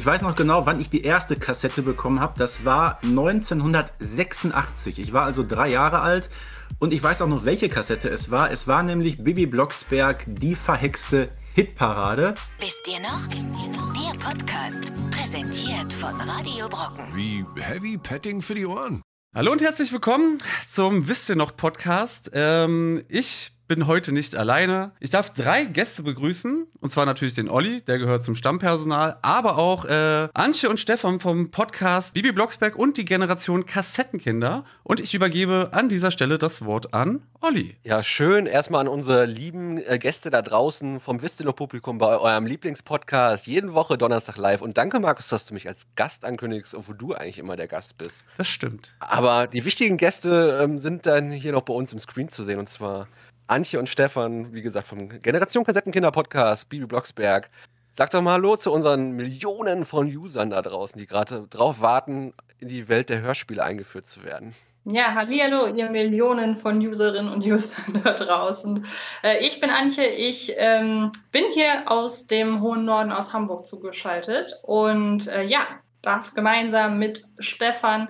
Ich weiß noch genau, wann ich die erste Kassette bekommen habe. Das war 1986. Ich war also drei Jahre alt und ich weiß auch noch, welche Kassette es war. Es war nämlich Bibi Blocksberg, die verhexte Hitparade. Wisst ihr noch? Wisst ihr noch? Der Podcast, präsentiert von Radio Brocken. Wie Heavy Petting für die Ohren. Hallo und herzlich willkommen zum Wisst ihr noch Podcast. Ähm, ich bin heute nicht alleine. Ich darf drei Gäste begrüßen. Und zwar natürlich den Olli, der gehört zum Stammpersonal, aber auch äh, Antje und Stefan vom Podcast Bibi Blocksberg und die Generation Kassettenkinder. Und ich übergebe an dieser Stelle das Wort an Olli. Ja, schön. Erstmal an unsere lieben äh, Gäste da draußen vom Wisst ihr noch Publikum bei eurem Lieblingspodcast. Jeden Woche Donnerstag live. Und danke, Markus, dass du mich als Gast ankündigst, obwohl du eigentlich immer der Gast bist. Das stimmt. Aber die wichtigen Gäste ähm, sind dann hier noch bei uns im Screen zu sehen. Und zwar Antje und Stefan, wie gesagt, vom Generation Kassettenkinder Podcast, Bibi Blocksberg. Sag doch mal Hallo zu unseren Millionen von Usern da draußen, die gerade drauf warten, in die Welt der Hörspiele eingeführt zu werden. Ja, hallo, ihr Millionen von Userinnen und Usern da draußen. Äh, ich bin Antje, ich ähm, bin hier aus dem hohen Norden aus Hamburg zugeschaltet und äh, ja, darf gemeinsam mit Stefan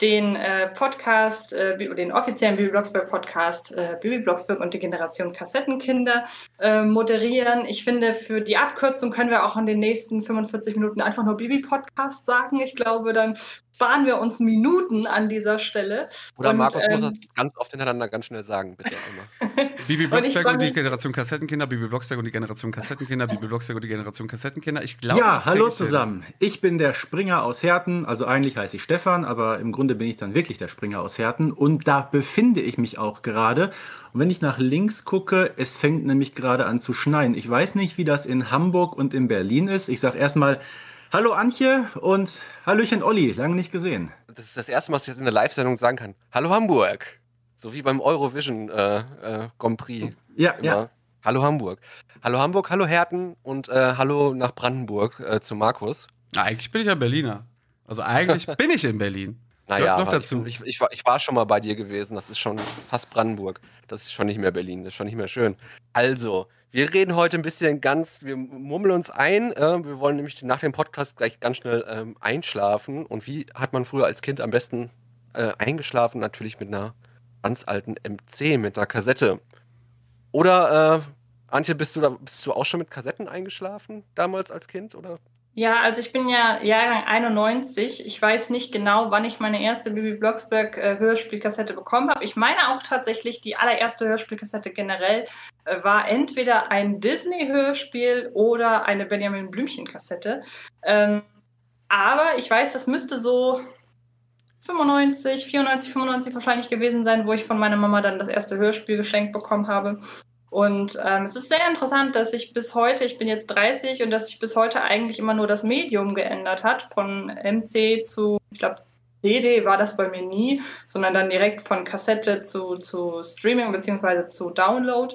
den äh, Podcast, äh, den offiziellen Bibi Blocksberg Podcast, äh, Bibi Blocksberg und die Generation Kassettenkinder äh, moderieren. Ich finde, für die Abkürzung können wir auch in den nächsten 45 Minuten einfach nur Bibi Podcast sagen. Ich glaube, dann sparen wir uns Minuten an dieser Stelle. Oder und, Markus ähm, muss das ganz oft hintereinander ganz schnell sagen, bitte immer. Bibi Blocksberg und, und, die Generation Kassettenkinder, Bibi Blocksberg und die Generation Kassettenkinder, Bibi Blocksberg und die Generation Kassettenkinder. Ich glaube, ja, hallo zusammen. Ich bin der Springer aus Herten, also eigentlich heiße ich Stefan, aber im Grunde bin ich dann wirklich der Springer aus Herten und da befinde ich mich auch gerade. Und wenn ich nach links gucke, es fängt nämlich gerade an zu schneien. Ich weiß nicht, wie das in Hamburg und in Berlin ist. Ich sage erstmal Hallo Antje und Hallöchen Olli, lange nicht gesehen. Das ist das erste Mal, dass ich in der Live-Sendung sagen kann. Hallo Hamburg. So wie beim Eurovision äh, äh, Grand Prix. Ja, Immer. ja. Hallo Hamburg. Hallo Hamburg, hallo Herten und äh, hallo nach Brandenburg äh, zu Markus. Na, eigentlich bin ich ja Berliner. Also eigentlich bin ich in Berlin. Naja, noch dazu. Ich, ich, war, ich war schon mal bei dir gewesen. Das ist schon fast Brandenburg. Das ist schon nicht mehr Berlin. Das ist schon nicht mehr schön. Also, wir reden heute ein bisschen ganz, wir murmeln uns ein. Äh, wir wollen nämlich nach dem Podcast gleich ganz schnell ähm, einschlafen. Und wie hat man früher als Kind am besten äh, eingeschlafen? Natürlich mit einer ganz alten MC, mit einer Kassette. Oder, äh, Antje, bist du, da, bist du auch schon mit Kassetten eingeschlafen damals als Kind? Oder ja, also ich bin ja Jahrgang 91. Ich weiß nicht genau, wann ich meine erste Bibi Blocksberg äh, Hörspielkassette bekommen habe. Ich meine auch tatsächlich, die allererste Hörspielkassette generell äh, war entweder ein Disney-Hörspiel oder eine Benjamin Blümchen-Kassette. Ähm, aber ich weiß, das müsste so 95, 94, 95 wahrscheinlich gewesen sein, wo ich von meiner Mama dann das erste Hörspiel geschenkt bekommen habe. Und ähm, es ist sehr interessant, dass sich bis heute, ich bin jetzt 30 und dass sich bis heute eigentlich immer nur das Medium geändert hat. Von MC zu, ich glaube, CD war das bei mir nie, sondern dann direkt von Kassette zu, zu Streaming bzw. zu Download.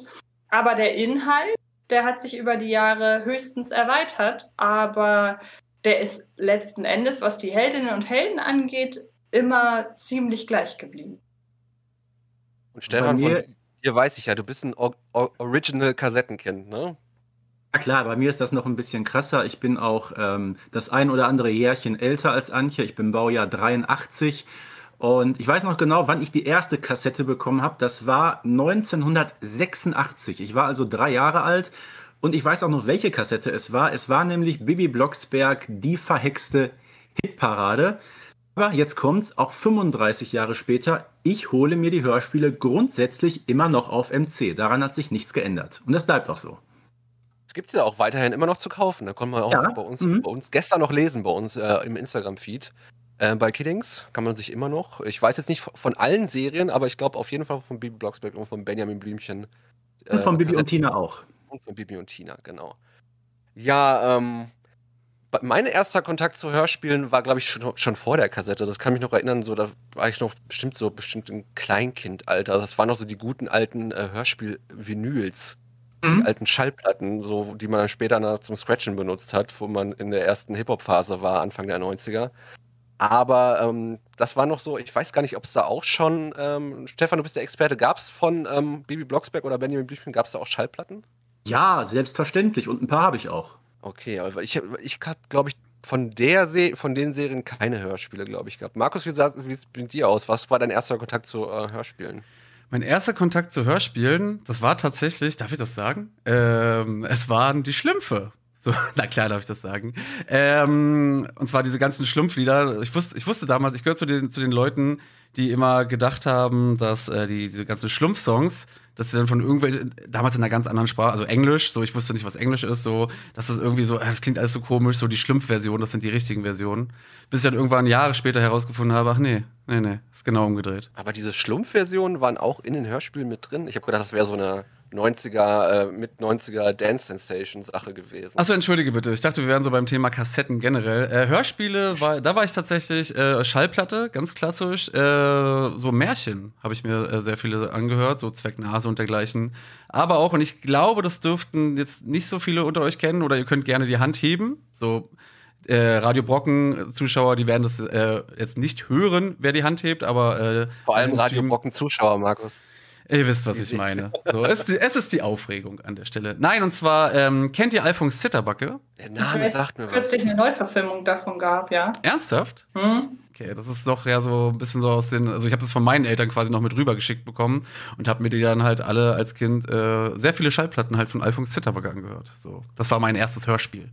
Aber der Inhalt, der hat sich über die Jahre höchstens erweitert, aber der ist letzten Endes, was die Heldinnen und Helden angeht, immer ziemlich gleich geblieben. Und Stefan, von, hier weiß ich ja, du bist ein o o Original-Kassettenkind, ne? Ja klar, bei mir ist das noch ein bisschen krasser. Ich bin auch ähm, das ein oder andere Jährchen älter als Antje. Ich bin Baujahr 83. Und ich weiß noch genau, wann ich die erste Kassette bekommen habe. Das war 1986. Ich war also drei Jahre alt. Und ich weiß auch noch, welche Kassette es war. Es war nämlich Bibi Blocksberg, die verhexte Hitparade. Aber jetzt kommt's, auch 35 Jahre später, ich hole mir die Hörspiele grundsätzlich immer noch auf MC. Daran hat sich nichts geändert. Und das bleibt auch so. Es gibt sie ja auch weiterhin immer noch zu kaufen. Da konnte man auch ja. bei, uns, mhm. bei uns gestern noch lesen, bei uns äh, im Instagram-Feed. Äh, bei Kiddings kann man sich immer noch, ich weiß jetzt nicht von allen Serien, aber ich glaube auf jeden Fall von Bibi Blocksberg und von Benjamin Blümchen. Äh, und von Bibi und Tina auch. Und von Bibi und Tina, genau. Ja, ähm, mein erster Kontakt zu Hörspielen war, glaube ich, schon, schon, vor der Kassette. Das kann mich noch erinnern, so, da war ich noch bestimmt so bestimmt im Kleinkindalter. Das waren noch so die guten alten äh, Hörspiel-Vinyls. Mhm. Die alten Schallplatten, so, die man dann später noch zum Scratchen benutzt hat, wo man in der ersten Hip-Hop-Phase war, Anfang der 90er. Aber ähm, das war noch so, ich weiß gar nicht, ob es da auch schon, ähm, Stefan, du bist der Experte, gab es von ähm, Bibi Blocksberg oder Benjamin Blümchen, gab es da auch Schallplatten? Ja, selbstverständlich und ein paar habe ich auch. Okay, aber ich, ich habe, glaube ich, von der Se von den Serien keine Hörspiele, glaube ich, gehabt. Markus, wie sieht es mit dir aus? Was war dein erster Kontakt zu äh, Hörspielen? Mein erster Kontakt zu Hörspielen, das war tatsächlich, darf ich das sagen? Ähm, es waren die Schlümpfe. So, na klar darf ich das sagen. Ähm, und zwar diese ganzen Schlumpflieder. Ich wusste, ich wusste damals, ich gehöre zu den, zu den Leuten, die immer gedacht haben, dass äh, die, diese ganzen Schlumpfsongs, dass sie dann von irgendwelchen, damals in einer ganz anderen Sprache, also Englisch, so ich wusste nicht, was Englisch ist, so, dass das irgendwie so, äh, das klingt alles so komisch, so die Schlumpf-Version, das sind die richtigen Versionen. Bis ich dann irgendwann Jahre später herausgefunden habe, ach nee, nee, nee, ist genau umgedreht. Aber diese Schlumpf-Versionen waren auch in den Hörspielen mit drin. Ich habe gedacht, das wäre so eine 90er, äh, mit 90er Dance Sensation Sache gewesen. Achso, entschuldige bitte. Ich dachte, wir wären so beim Thema Kassetten generell. Äh, Hörspiele, war, da war ich tatsächlich äh, Schallplatte, ganz klassisch. Äh, so Märchen habe ich mir äh, sehr viele angehört, so Zwecknase und dergleichen. Aber auch, und ich glaube, das dürften jetzt nicht so viele unter euch kennen, oder ihr könnt gerne die Hand heben. So äh, Radio Brocken Zuschauer, die werden das äh, jetzt nicht hören, wer die Hand hebt, aber äh, Vor allem Radio Brocken Zuschauer, Markus. Ihr wisst, was ich meine. So, es, ist die- es ist die Aufregung an der Stelle. Nein, und zwar, ähm, kennt ihr Alfons Zitterbacke? Der Name weiß, sagt mir was. kürzlich eine Neuverfilmung davon gab, ja. Ernsthaft? Hm? Okay, das ist doch ja so ein bisschen so aus den, also ich habe das von meinen Eltern quasi noch mit rübergeschickt bekommen und habe mir die dann halt alle als Kind äh, sehr viele Schallplatten halt von Alfons Zitterbacke angehört. So, das war mein erstes Hörspiel.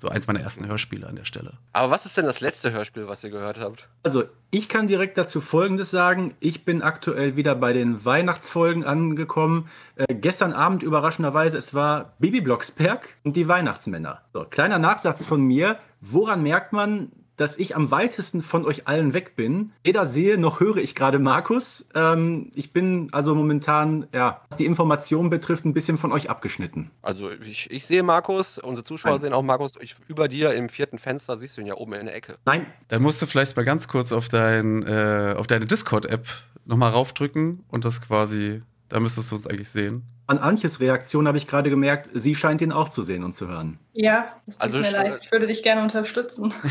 So eins meiner ersten Hörspiele an der Stelle. Aber was ist denn das letzte Hörspiel, was ihr gehört habt? Also, ich kann direkt dazu Folgendes sagen. Ich bin aktuell wieder bei den Weihnachtsfolgen angekommen. Äh, gestern Abend überraschenderweise, es war Bibi Blocksberg und die Weihnachtsmänner. So, kleiner Nachsatz von mir. Woran merkt man, dass ich am weitesten von euch allen weg bin? Weder sehe noch höre ich gerade Markus. Ähm, ich bin also momentan, ja, was die Information betrifft, ein bisschen von euch abgeschnitten. Also ich, ich sehe Markus, unsere Zuschauer Nein. sehen auch Markus. Ich, über dir im vierten Fenster siehst du ihn ja oben in der Ecke. Nein, Dann musst du vielleicht mal ganz kurz auf, dein, äh, auf deine Discord-App nochmal raufdrücken und das quasi, da müsstest du uns eigentlich sehen. An Antjes Reaktion habe ich gerade gemerkt, sie scheint ihn auch zu sehen und zu hören. Ja, es tut Also mir leid. Ich würde dich gerne unterstützen.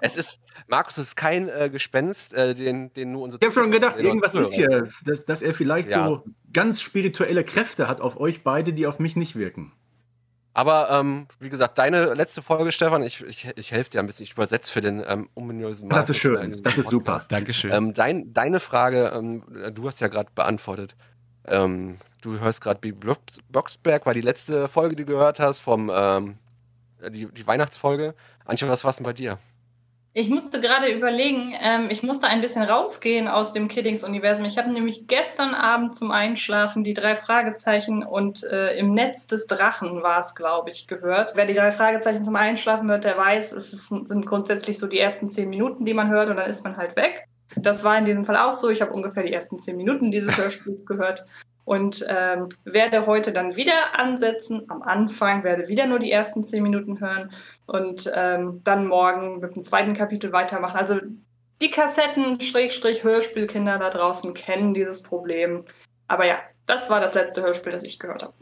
Es ist, Markus ist kein äh, Gespenst, äh, den, den nur unsere Ich habe schon gedacht, irgendwas ist hier, dass, dass er vielleicht Ja. so ganz spirituelle Kräfte hat auf euch beide, die auf mich nicht wirken. Aber ähm, wie gesagt, deine letzte Folge, Stefan, ich, ich, ich helfe dir ein bisschen. Ich übersetze für den ähm, ominösen Das ist Markus schön, das ist super. Dankeschön. Ähm, dein, deine Frage, ähm, du hast ja gerade beantwortet. Ähm, du hörst gerade Bibi Blocksberg, war die letzte Folge, die du gehört hast, vom ähm, die, die Weihnachtsfolge. Antje, was war denn bei dir? Ich musste gerade überlegen, ähm, ich musste ein bisschen rausgehen aus dem Kiddings-Universum. Ich habe nämlich gestern Abend zum Einschlafen die drei Fragezeichen und äh, im Netz des Drachen war es, glaube ich, gehört. Wer die drei Fragezeichen zum Einschlafen hört, der weiß, es ist, sind grundsätzlich so die ersten zehn Minuten, die man hört und dann ist man halt weg. Das war in diesem Fall auch so. Ich habe ungefähr die ersten zehn Minuten dieses Hörspiels gehört und ähm, werde heute dann wieder ansetzen. Am Anfang werde wieder nur die ersten zehn Minuten hören und ähm, dann morgen mit dem zweiten Kapitel weitermachen. Also die Kassetten, Schrägstrich, Hörspielkinder da draußen kennen dieses Problem. Aber ja, das war das letzte Hörspiel, das ich gehört habe.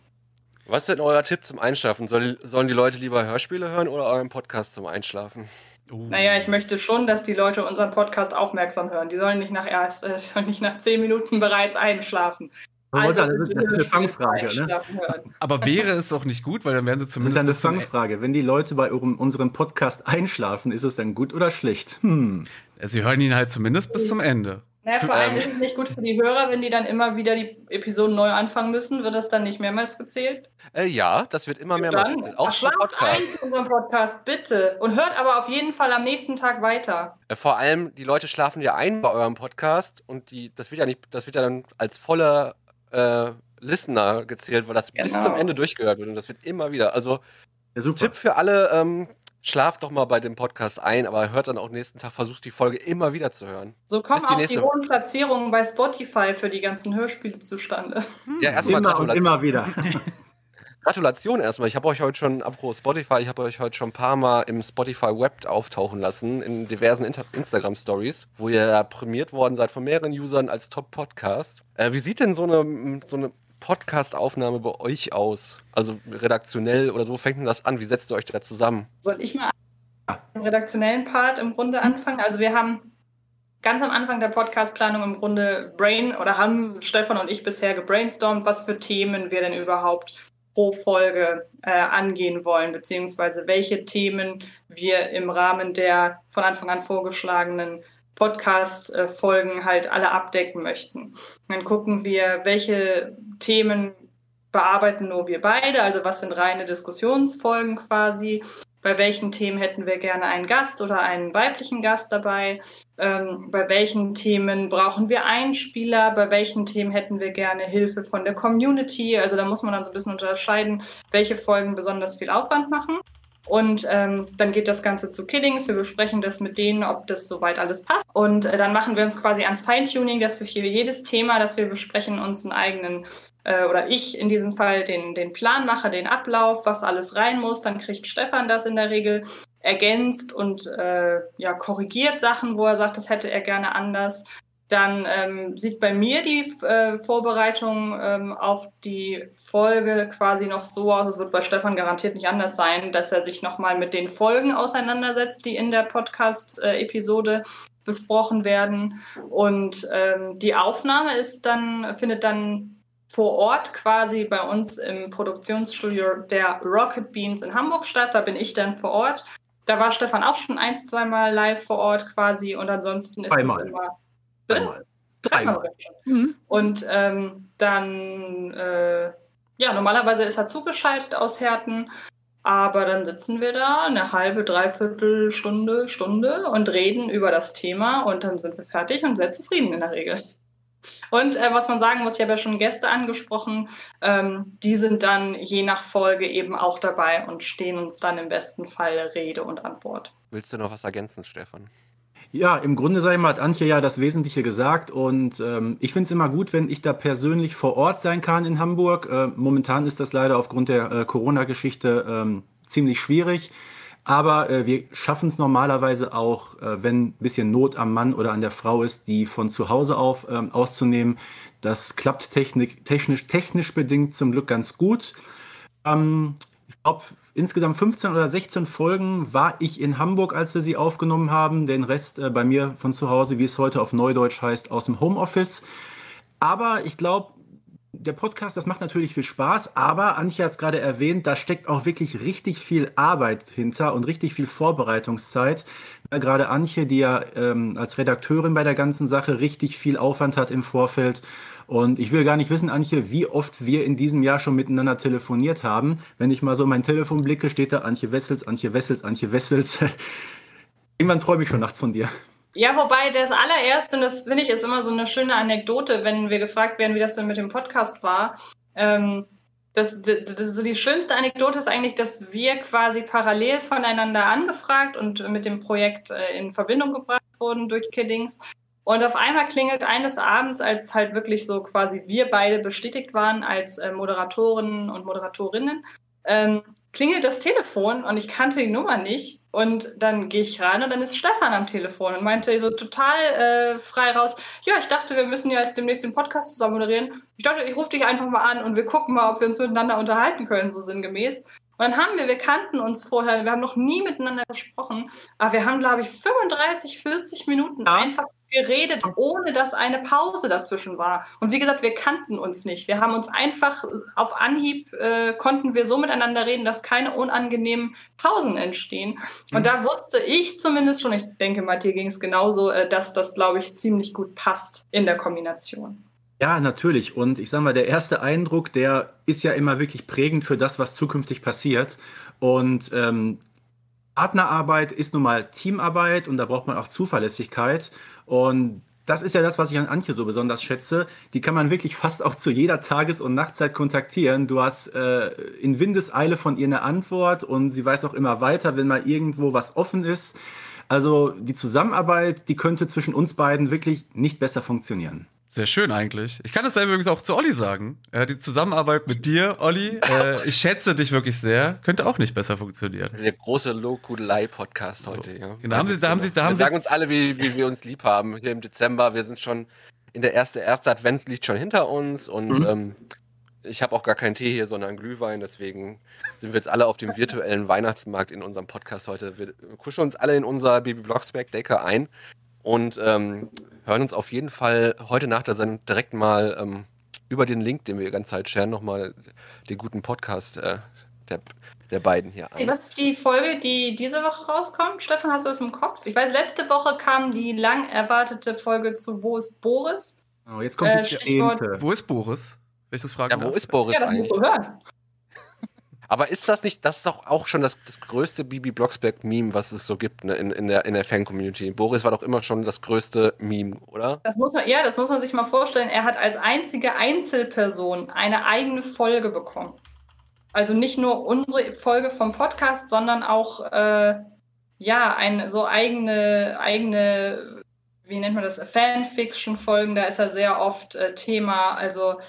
Was ist denn euer Tipp zum Einschlafen? Soll, sollen die Leute lieber Hörspiele hören oder euren Podcast zum Einschlafen? Uh. Naja, ich möchte schon, dass die Leute unseren Podcast aufmerksam hören. Die sollen nicht nach erst, äh, sollen nicht nach zehn Minuten bereits einschlafen. Aber Also, das, ist, das ist eine Fangfrage. Ne? Aber wäre es auch nicht gut, weil dann wären sie Das ist zumindest ja eine Fangfrage. Wenn die Leute bei eurem, unserem Podcast einschlafen, ist es dann gut oder schlecht? Hm. Sie hören ihn halt zumindest bis zum Ende. Naja, vor allem Ähm. ist es nicht gut für die Hörer, wenn die dann immer wieder die Episoden neu anfangen müssen. Wird das dann nicht mehrmals gezählt? Äh, ja, das wird immer mehrmals Dann erzählt. Auch schlaft Podcast. ein zu unserem Podcast, bitte. Und hört aber auf jeden Fall am nächsten Tag weiter. Äh, Vor allem, die Leute schlafen ja ein bei eurem Podcast und die, das wird ja nicht, das wird ja dann als voller äh, Listener gezählt, weil das bis Genau. zum Ende durchgehört wird und das wird immer wieder. Also Ja, super. Tipp für alle, ähm, schlaft doch mal bei dem Podcast ein, aber hört dann auch nächsten Tag, versucht die Folge immer wieder zu hören. So kommen Bis die auch die hohen Platzierungen bei Spotify für die ganzen Hörspiele zustande. Ja, erstmal Immer und immer wieder. Gratulation erstmal. Ich habe euch heute schon, apropos Spotify, ich habe euch heute schon ein paar Mal im Spotify Web auftauchen lassen, in diversen Inter Instagram Stories, wo ihr ja prämiert worden seid von mehreren Usern als Top-Podcast. Äh, wie sieht denn so eine, so eine Podcast-Aufnahme bei euch aus? Also redaktionell oder so, fängt denn das an? Wie setzt ihr euch da zusammen? Soll ich mal den redaktionellen Part im Grunde anfangen? Also wir haben ganz am Anfang der Podcastplanung im Grunde Brain oder haben Stefan und ich bisher gebrainstormt, was für Themen wir denn überhaupt pro Folge äh, angehen wollen, beziehungsweise welche Themen wir im Rahmen der von Anfang an vorgeschlagenen Podcast-Folgen halt alle abdecken möchten. Dann gucken wir, welche Themen bearbeiten nur wir beide, also was sind reine Diskussionsfolgen quasi, bei welchen Themen hätten wir gerne einen Gast oder einen weiblichen Gast dabei, ähm, bei welchen Themen brauchen wir Einspieler, bei welchen Themen hätten wir gerne Hilfe von der Community. Also da muss man dann so ein bisschen unterscheiden, welche Folgen besonders viel Aufwand machen. Und ähm, dann geht das Ganze zu Killings. Wir besprechen das mit denen, ob das soweit alles passt. Und äh, dann machen wir uns quasi ans Feintuning, dass für jedes Thema, das wir besprechen, uns einen eigenen, äh, oder ich in diesem Fall, den, den Plan mache, den Ablauf, was alles rein muss. Dann kriegt Stefan das in der Regel ergänzt und äh, ja, korrigiert Sachen, wo er sagt, das hätte er gerne anders dann ähm, sieht bei mir die äh, Vorbereitung ähm, auf die Folge quasi noch so aus, es wird bei Stefan garantiert nicht anders sein, dass er sich nochmal mit den Folgen auseinandersetzt, die in der Podcast-Episode besprochen werden. Und ähm, die Aufnahme ist dann, findet dann vor Ort quasi bei uns im Produktionsstudio der Rocket Beans in Hamburg statt. Da bin ich dann vor Ort. Da war Stefan auch schon ein, zweimal live vor Ort quasi und ansonsten ist es immer Dreimal. Dreimal. Mhm. Und ähm, dann, äh, ja, normalerweise ist er zugeschaltet aus Härten, aber dann sitzen wir da eine halbe, dreiviertel Stunde, Stunde und reden über das Thema und dann sind wir fertig und sehr zufrieden in der Regel. Und äh, was man sagen muss, ich habe ja schon Gäste angesprochen, ähm, die sind dann je nach Folge eben auch dabei und stehen uns dann im besten Fall Rede und Antwort. Willst du noch was ergänzen, Stefan? Ja, im Grunde sei mal, hat Antje ja das Wesentliche gesagt und ähm, ich finde es immer gut, wenn ich da persönlich vor Ort sein kann in Hamburg. Äh, momentan ist das leider aufgrund der äh, Corona-Geschichte ähm, ziemlich schwierig, aber äh, wir schaffen es normalerweise auch, äh, wenn ein bisschen Not am Mann oder an der Frau ist, die von zu Hause auf ähm, auszunehmen. Das klappt technik, technisch, technisch bedingt zum Glück ganz gut. Ähm, ich glaube, insgesamt 15 oder 16 Folgen war ich in Hamburg, als wir sie aufgenommen haben. Den Rest äh, bei mir von zu Hause, wie es heute auf Neudeutsch heißt, aus dem Homeoffice. Aber ich glaube, der Podcast, das macht natürlich viel Spaß, aber Antje hat es gerade erwähnt, da steckt auch wirklich richtig viel Arbeit hinter und richtig viel Vorbereitungszeit. Gerade Antje, die ja ähm, als Redakteurin bei der ganzen Sache richtig viel Aufwand hat im Vorfeld. Und ich will gar nicht wissen, Antje, wie oft wir in diesem Jahr schon miteinander telefoniert haben. Wenn ich mal so mein Telefon blicke, steht da Antje Wessels, Antje Wessels, Antje Wessels. Irgendwann träume ich schon nachts von dir. Ja, wobei das allererste, und das finde ich ist immer so eine schöne Anekdote, wenn wir gefragt werden, wie das denn mit dem Podcast war. Ähm, das, das, das, so die schönste Anekdote ist eigentlich, dass wir quasi parallel voneinander angefragt und mit dem Projekt äh, in Verbindung gebracht wurden durch Kiddings. Und auf einmal klingelt eines Abends, als halt wirklich so quasi wir beide bestätigt waren als äh, Moderatoren und Moderatorinnen, ähm, klingelt das Telefon und ich kannte die Nummer nicht. Und dann gehe ich rein und dann ist Stefan am Telefon und meinte so total äh, frei raus, ja, ich dachte, wir müssen ja jetzt demnächst den Podcast zusammen moderieren. Ich dachte, ich rufe dich einfach mal an und wir gucken mal, ob wir uns miteinander unterhalten können, so sinngemäß. Und dann haben wir, wir kannten uns vorher, wir haben noch nie miteinander gesprochen, aber wir haben, glaube ich, 35, 40 Minuten ja. einfach geredet, ohne dass eine Pause dazwischen war. Und wie gesagt, wir kannten uns nicht. Wir haben uns einfach auf Anhieb, äh, konnten wir so miteinander reden, dass keine unangenehmen Pausen entstehen. Und mhm. da wusste ich zumindest schon, ich denke mal, dir ging es genauso, äh, dass das, glaube ich, ziemlich gut passt in der Kombination. Ja, natürlich. Und ich sage mal, der erste Eindruck, der ist ja immer wirklich prägend für das, was zukünftig passiert. Und ähm, Partnerarbeit ist nun mal Teamarbeit und da braucht man auch Zuverlässigkeit. Und das ist ja das, was ich an Antje so besonders schätze. Die kann man wirklich fast auch zu jeder Tages- und Nachtzeit kontaktieren. Du hast äh, in Windeseile von ihr eine Antwort und sie weiß auch immer weiter, wenn mal irgendwo was offen ist. Also die Zusammenarbeit, die könnte zwischen uns beiden wirklich nicht besser funktionieren. Sehr schön eigentlich. Ich kann das selber übrigens auch zu Olli sagen. Äh, die Zusammenarbeit mit dir, Olli, äh, ich schätze dich wirklich sehr. Könnte auch nicht besser funktionieren. Der große Lokudelei-Podcast heute. So. Ja. Genau, haben Sie, da haben Sie, da haben wir sagen uns alle, wie, wie wir uns lieb haben. Hier im Dezember, wir sind schon in der erste, erste Advent liegt schon hinter uns und mhm. ähm, ich habe auch gar keinen Tee hier, sondern Glühwein. Deswegen sind wir jetzt alle auf dem virtuellen Weihnachtsmarkt in unserem Podcast heute. Wir kuscheln uns alle in unser Baby Blocksberg-Decke ein und ähm, hören uns auf jeden Fall heute nach der Sendung direkt mal ähm, über den Link, den wir die ganze Zeit scheren, nochmal den guten Podcast äh, der, der beiden hier an. was ist die Folge, die diese Woche rauskommt? Stefan, hast du es im Kopf? Ich weiß, letzte Woche kam die lang erwartete Folge zu Wo ist Boris? Oh, jetzt kommt Äh, die. Wo ist Boris? Wenn ich das fragen Ja, wo ist Boris Ja, das musst eigentlich? du hören. Aber ist das nicht, das ist doch auch schon das, das größte Bibi Blocksberg-Meme, was es so gibt ne, in, in der, in der Fan-Community. Boris war doch immer schon das größte Meme, oder? Das muss man, ja, das muss man sich mal vorstellen. Er hat als einzige Einzelperson eine eigene Folge bekommen. Also nicht nur unsere Folge vom Podcast, sondern auch äh, ja, eine so eigene, eigene, wie nennt man das, Fanfiction-Folgen, da ist er sehr oft äh, Thema. Also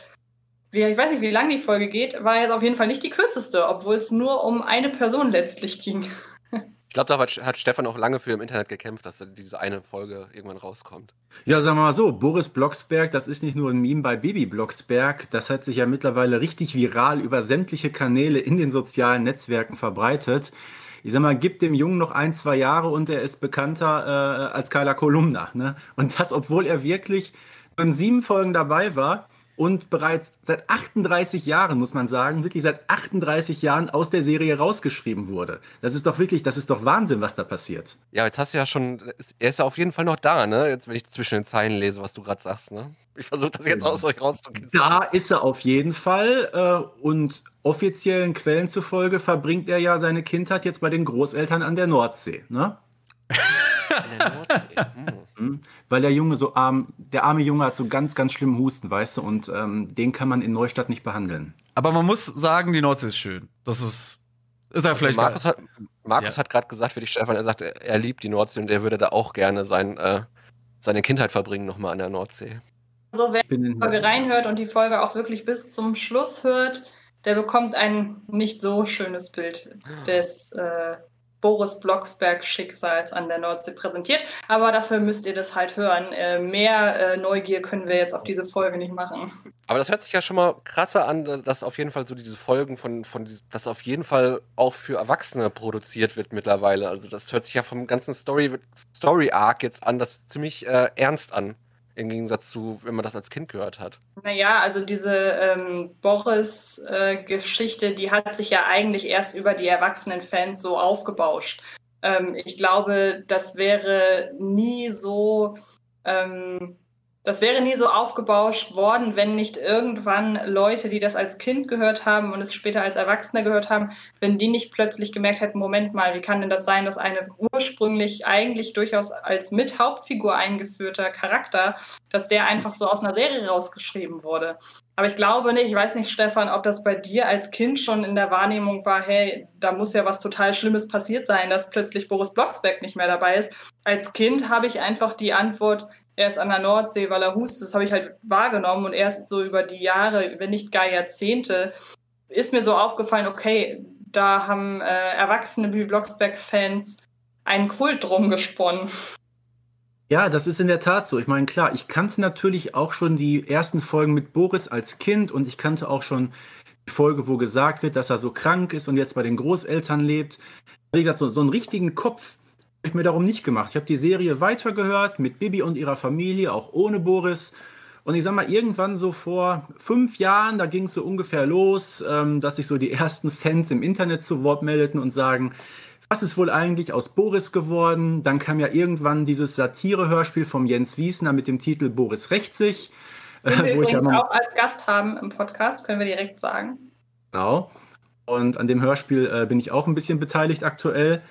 ich weiß nicht, wie lang die Folge geht, war jetzt auf jeden Fall nicht die kürzeste, obwohl es nur um eine Person letztlich ging. Ich glaube, da hat, Stefan auch lange für im Internet gekämpft, dass diese eine Folge irgendwann rauskommt. Ja, sagen wir mal so, Boris Blocksberg, das ist nicht nur ein Meme bei Baby Blocksberg, das hat sich ja mittlerweile richtig viral über sämtliche Kanäle in den sozialen Netzwerken verbreitet. Ich sag mal, gib dem Jungen noch ein, zwei Jahre und er ist bekannter äh, als Kyla Kolumna. Ne? Und das, obwohl er wirklich in sieben Folgen dabei war und bereits seit 38 Jahren, muss man sagen, wirklich seit 38 Jahren aus der Serie rausgeschrieben wurde. Das ist doch wirklich, das ist doch Wahnsinn, was da passiert. Ja, jetzt hast du ja schon, er ist ja auf jeden Fall noch da, ne? Jetzt, wenn ich zwischen den Zeilen lese, was du gerade sagst, ne? Ich versuche das jetzt aus euch rauszukitzeln. Da ist er auf jeden Fall äh, und offiziellen Quellen zufolge verbringt er ja seine Kindheit jetzt bei den Großeltern an der Nordsee, ne? In der Nordsee. Hm. Hm? Weil der Junge so arm, der arme Junge hat so ganz, ganz schlimmen Husten, weißt du, und ähm, den kann man in Neustadt nicht behandeln. Aber man muss sagen, die Nordsee ist schön. Das ist. Ist ja vielleicht. Markus hat, Markus Ja. hat gerade gesagt für dich, Stefan, er sagt, er, liebt die Nordsee und er würde da auch gerne sein, äh, seine Kindheit verbringen nochmal an der Nordsee. So, wer die Folge reinhört und die Folge auch wirklich bis zum Schluss hört, der bekommt ein nicht so schönes Bild des äh, Boris Blocksberg Schicksals an der Nordsee präsentiert. Aber dafür müsst ihr das halt hören. Äh, mehr äh, Neugier können wir jetzt auf diese Folge nicht machen. Aber das hört sich ja schon mal krasser an, dass auf jeden Fall so diese Folgen von, von dass auf jeden Fall auch für Erwachsene produziert wird mittlerweile. Also das hört sich ja vom ganzen Story, Story Arc jetzt an, das ziemlich äh, ernst an. Im Gegensatz zu, wenn man das als Kind gehört hat. Naja, also diese ähm, Boris-Geschichte, die hat sich ja eigentlich erst über die erwachsenen Fans so aufgebauscht. Ähm, ich glaube, das wäre nie so, ähm, das wäre nie so aufgebauscht worden, wenn nicht irgendwann Leute, die das als Kind gehört haben und es später als Erwachsene gehört haben, wenn die nicht plötzlich gemerkt hätten, Moment mal, wie kann denn das sein, dass eine ursprünglich eigentlich durchaus als Mithauptfigur eingeführter Charakter, dass der einfach so aus einer Serie rausgeschrieben wurde. Aber ich glaube nicht, ich weiß nicht, Stefan, ob das bei dir als Kind schon in der Wahrnehmung war, hey, da muss ja was total Schlimmes passiert sein, dass plötzlich Boris Blocksberg nicht mehr dabei ist. Als Kind habe ich einfach die Antwort, er ist an der Nordsee, weil er hustet, das habe ich halt wahrgenommen und erst so über die Jahre, wenn nicht gar Jahrzehnte, ist mir so aufgefallen, okay, da haben äh, erwachsene Bibi Blocksberg-Fans einen Kult drum gesponnen. Ja, das ist in der Tat so. Ich meine, klar, ich kannte natürlich auch schon die ersten Folgen mit Boris als Kind und ich kannte auch schon die Folge, wo gesagt wird, dass er so krank ist und jetzt bei den Großeltern lebt. Wie gesagt, so, so einen richtigen Kopf ich mir darum nicht gemacht. Ich habe die Serie weitergehört mit Bibi und ihrer Familie, auch ohne Boris. Und ich sag mal, irgendwann so vor fünf Jahren, da ging es so ungefähr los, ähm, dass sich so die ersten Fans im Internet zu Wort meldeten und sagen, was ist wohl eigentlich aus Boris geworden? Dann kam ja irgendwann dieses Satire-Hörspiel vom Jens Wiesner mit dem Titel Boris rächt sich. Den wir ja übrigens mal- auch als Gast haben im Podcast, können wir direkt sagen. Genau. Und an dem Hörspiel äh, bin ich auch ein bisschen beteiligt aktuell.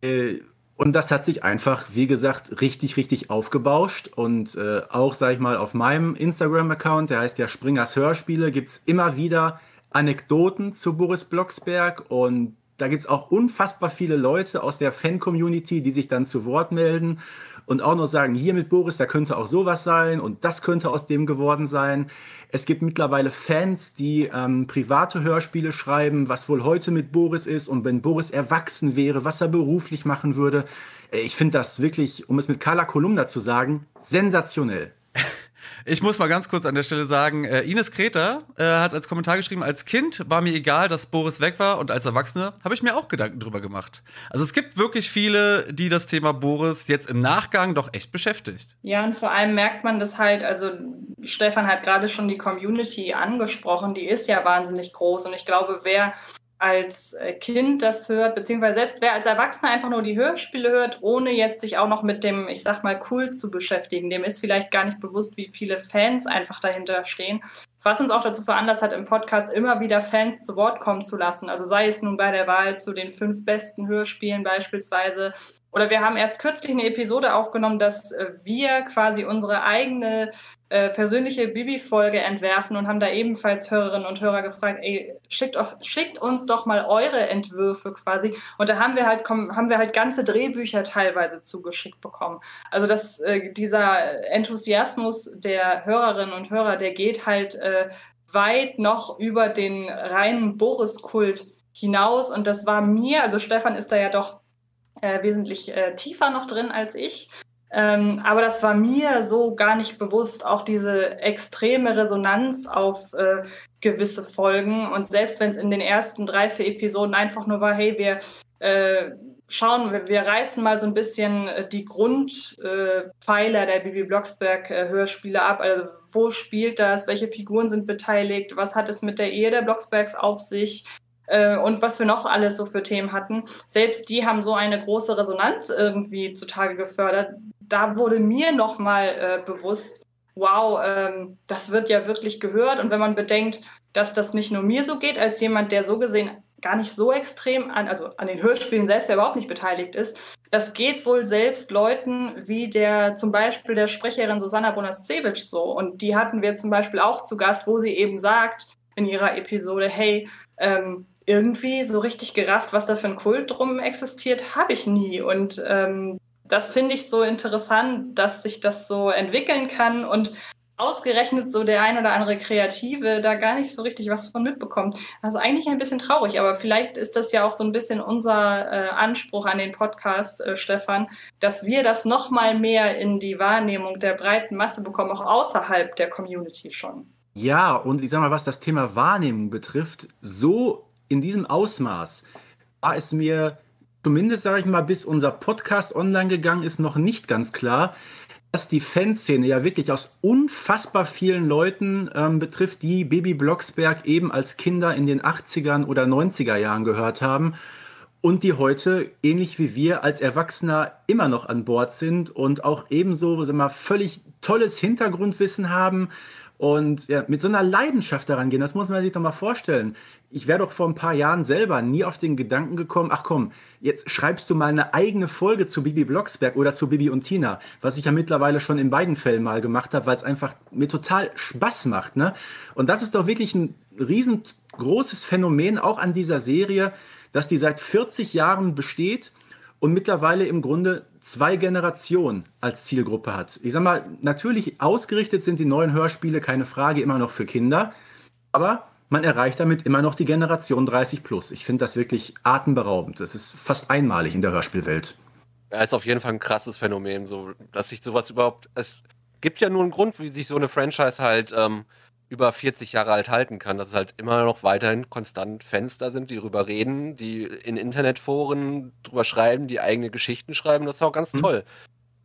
Äh, und das hat sich einfach, wie gesagt, richtig, richtig aufgebauscht. Und äh, auch, sage ich mal, auf meinem Instagram-Account, der heißt ja Springers Hörspiele, gibt es immer wieder Anekdoten zu Boris Blocksberg. Und da gibt es auch unfassbar viele Leute aus der Fan-Community, die sich dann zu Wort melden und auch noch sagen, hier mit Boris, da könnte auch sowas sein und das könnte aus dem geworden sein. Es gibt mittlerweile Fans, die ähm, private Hörspiele schreiben, was wohl heute mit Boris ist und wenn Boris erwachsen wäre, was er beruflich machen würde. Äh, Ich finde das wirklich, um es mit Carla Kolumna zu sagen, sensationell. Ich muss mal ganz kurz an der Stelle sagen, äh, Ines Kreter äh, hat als Kommentar geschrieben, als Kind war mir egal, dass Boris weg war und als Erwachsene habe ich mir auch Gedanken drüber gemacht. Also es gibt wirklich viele, die das Thema Boris jetzt im Nachgang doch echt beschäftigt. Ja, und vor allem merkt man das halt, also Stefan hat gerade schon die Community angesprochen, die ist ja wahnsinnig groß und ich glaube, wer als äh, Kind das hört, beziehungsweise selbst wer als Erwachsener einfach nur die Hörspiele hört, ohne jetzt sich auch noch mit dem, ich sag mal, cool zu beschäftigen, dem ist vielleicht gar nicht bewusst, wie viele Fans einfach dahinter stehen. Was uns auch dazu veranlasst hat, im Podcast immer wieder Fans zu Wort kommen zu lassen. Also sei es nun bei der Wahl zu den fünf besten Hörspielen beispielsweise. Oder wir haben erst kürzlich eine Episode aufgenommen, dass äh, wir quasi unsere eigene äh, persönliche Bibi-Folge entwerfen und haben da ebenfalls Hörerinnen und Hörer gefragt, ey, schickt, auch, schickt uns doch mal eure Entwürfe quasi. Und da haben wir halt, haben wir halt ganze Drehbücher teilweise zugeschickt bekommen. Also dass äh, dieser Enthusiasmus der Hörerinnen und Hörer, der geht halt äh, weit noch über den reinen Boris-Kult hinaus. Und das war mir, also Stefan ist da ja doch äh, wesentlich äh, tiefer noch drin als ich. Ähm, aber das war mir so gar nicht bewusst, auch diese extreme Resonanz auf äh, gewisse Folgen. Und selbst wenn es in den ersten drei, vier Episoden einfach nur war, hey, wir äh, schauen, wir, wir, reißen mal so ein bisschen äh, die Grundpfeiler der Bibi Blocksberg äh, ab. Also wo spielt das? Welche Figuren sind beteiligt? Was hat es mit der Ehe der Blocksbergs auf sich? Äh, und was wir noch alles so für Themen hatten. Selbst die haben so eine große Resonanz irgendwie zutage gefördert. Da wurde mir nochmal äh, bewusst, wow, ähm, das wird ja wirklich gehört. Und wenn man bedenkt, dass das nicht nur mir so geht, als jemand, der so gesehen gar nicht so extrem an, also an den Hörspielen selbst ja überhaupt nicht beteiligt ist. Das geht wohl selbst Leuten wie der zum Beispiel der Sprecherin Susanna Bonascevic so. Und die hatten wir zum Beispiel auch zu Gast, wo sie eben sagt in ihrer Episode, hey, ähm, irgendwie so richtig gerafft, was da für ein Kult drum existiert, habe ich nie. Und ähm, das finde ich so interessant, dass sich das so entwickeln kann und ausgerechnet so der ein oder andere Kreative da gar nicht so richtig was von mitbekommt. Das ist eigentlich ein bisschen traurig, aber vielleicht ist das ja auch so ein bisschen unser äh, Anspruch an den Podcast, äh, Stefan, dass wir das noch mal mehr in die Wahrnehmung der breiten Masse bekommen, auch außerhalb der Community schon. Ja, und ich sag mal, was das Thema Wahrnehmung betrifft, so in diesem Ausmaß war es mir zumindest, sage ich mal, bis unser Podcast online gegangen ist, noch nicht ganz klar, dass die Fanszene ja wirklich aus unfassbar vielen Leuten ähm, betrifft, die Baby Blocksberg eben als Kinder in den 80ern oder 90er Jahren gehört haben und die heute, ähnlich wie wir, als Erwachsener immer noch an Bord sind und auch ebenso sagen wir mal, völlig tolles Hintergrundwissen haben, und ja, mit so einer Leidenschaft daran gehen, das muss man sich doch mal vorstellen. Ich wäre doch vor ein paar Jahren selber nie auf den Gedanken gekommen, ach komm, jetzt schreibst du mal eine eigene Folge zu Bibi Blocksberg oder zu Bibi und Tina, was ich ja mittlerweile schon in beiden Fällen mal gemacht habe, weil es einfach mir total Spaß macht. Ne? Und das ist doch wirklich ein riesengroßes Phänomen auch an dieser Serie, dass die seit 40 Jahren besteht und mittlerweile im Grunde zwei Generationen als Zielgruppe hat. Ich sag mal, natürlich ausgerichtet sind die neuen Hörspiele, keine Frage, immer noch für Kinder, aber man erreicht damit immer noch die Generation 30 plus. Ich finde das wirklich atemberaubend. Das ist fast einmalig in der Hörspielwelt. Ja, ist auf jeden Fall ein krasses Phänomen, so, dass sich sowas überhaupt. Es gibt ja nur einen Grund, wie sich so eine Franchise halt ähm, über 40 Jahre alt halten kann, dass es halt immer noch weiterhin konstant Fans da sind, die darüber reden, die in Internetforen drüber schreiben, die eigene Geschichten schreiben. Das ist auch ganz mhm. toll.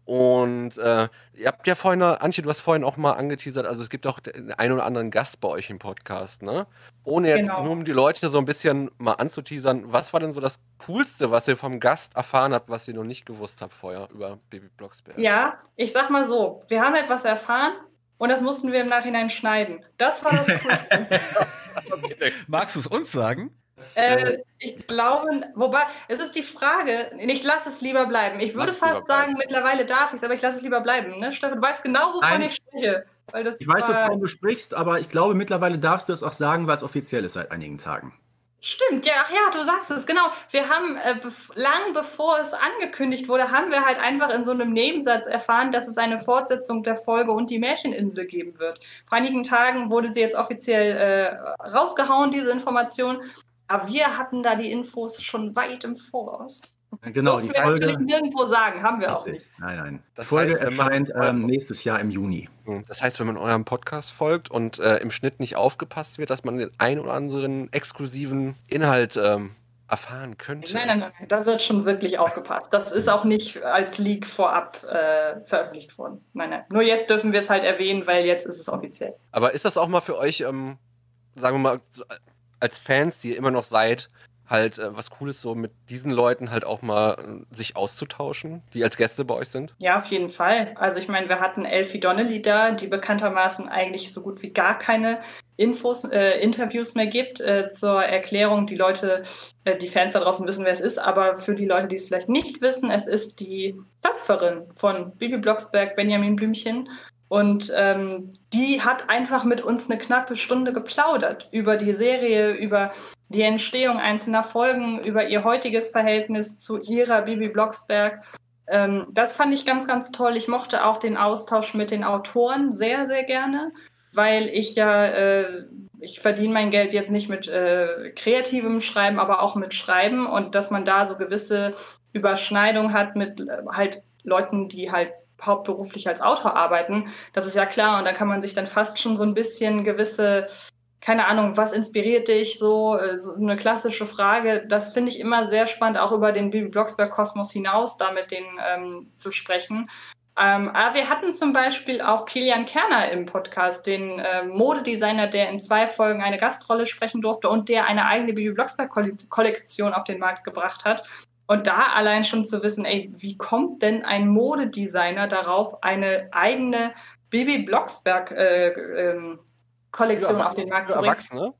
Und äh, ihr habt ja vorhin, Antje, du hast vorhin auch mal angeteasert, also es gibt auch den einen oder anderen Gast bei euch im Podcast, ne? Ohne jetzt genau. nur um die Leute so ein bisschen mal anzuteasern, was war denn so das Coolste, was ihr vom Gast erfahren habt, was ihr noch nicht gewusst habt vorher über Baby Blocksberg? Ja, ich sag mal so, wir haben etwas erfahren, und das mussten wir im Nachhinein schneiden. Das war das Coole. Magst du es uns sagen? Äh, ich glaube, wobei, es ist die Frage, ich lasse es lieber bleiben. Ich würde fast sagen, mittlerweile darf ich es, aber ich lasse es lieber bleiben. Ne? Stefan, du weißt genau, wovon Nein. ich spreche. ich weiß, wovon du sprichst, aber ich glaube, mittlerweile darfst du es auch sagen, weil es offiziell ist seit einigen Tagen. Stimmt, ja, ach ja, du sagst es, genau. Wir haben äh, lang bevor es angekündigt wurde, haben wir halt einfach in so einem Nebensatz erfahren, dass es eine Fortsetzung der Folge und die Märcheninsel geben wird. Vor einigen Tagen wurde sie jetzt offiziell äh, rausgehauen, diese Information. Aber wir hatten da die Infos schon weit im Voraus. Genau, die Folge. natürlich nirgendwo sagen, haben wir auch nicht. Nein, nein. Die Das Folge heißt, wenn man- erscheint ähm, nächstes Jahr im Juni. Hm, Das heißt, wenn man eurem Podcast folgt und äh, im Schnitt nicht aufgepasst wird, dass man den ein oder anderen exklusiven Inhalt ähm, erfahren könnte. Nein, nein, nein, nein, da wird schon wirklich aufgepasst. Das ist auch nicht als Leak vorab äh, veröffentlicht worden. Nein, nein. Nur jetzt dürfen wir es halt erwähnen, weil jetzt ist es offiziell. Aber ist das auch mal für euch, ähm, sagen wir mal, als Fans, die ihr immer noch seid, halt äh, was Cooles, so mit diesen Leuten halt auch mal äh, sich auszutauschen, die als Gäste bei euch sind? Ja, auf jeden Fall. Also ich meine, wir hatten Elfie Donnelly da, die bekanntermaßen eigentlich so gut wie gar keine Infos, äh, Interviews mehr gibt. Äh, zur Erklärung, die Leute, äh, die Fans da draußen wissen, wer es ist, aber für die Leute, die es vielleicht nicht wissen, es ist die Töpferin von Bibi Blocksberg, Benjamin Blümchen. Und ähm, die hat einfach mit uns eine knappe Stunde geplaudert über die Serie, über die Entstehung einzelner Folgen, über ihr heutiges Verhältnis zu ihrer Bibi Blocksberg. Ähm, das fand ich ganz, ganz toll. Ich mochte auch den Austausch mit den Autoren sehr, sehr gerne, weil ich ja, äh, ich verdiene mein Geld jetzt nicht mit äh, kreativem Schreiben, aber auch mit Schreiben und dass man da so gewisse Überschneidung hat mit äh, halt Leuten, die halt hauptberuflich als Autor arbeiten, das ist ja klar und da kann man sich dann fast schon so ein bisschen gewisse keine Ahnung, was inspiriert dich so, äh, so eine klassische Frage. Das finde ich immer sehr spannend, auch über den Bibi Blocksberg-Kosmos hinaus da mit denen ähm, zu sprechen. Ähm, aber wir hatten zum Beispiel auch Kilian Kerner im Podcast, den äh, Modedesigner, der in zwei Folgen eine Gastrolle sprechen durfte und der eine eigene Bibi Blocksberg-Kollektion auf den Markt gebracht hat. Und da allein schon zu wissen, ey, wie kommt denn ein Modedesigner darauf, eine eigene Bibi Blocksberg äh, ähm, Kollektion auf den Markt zu bringen? Erwachsene?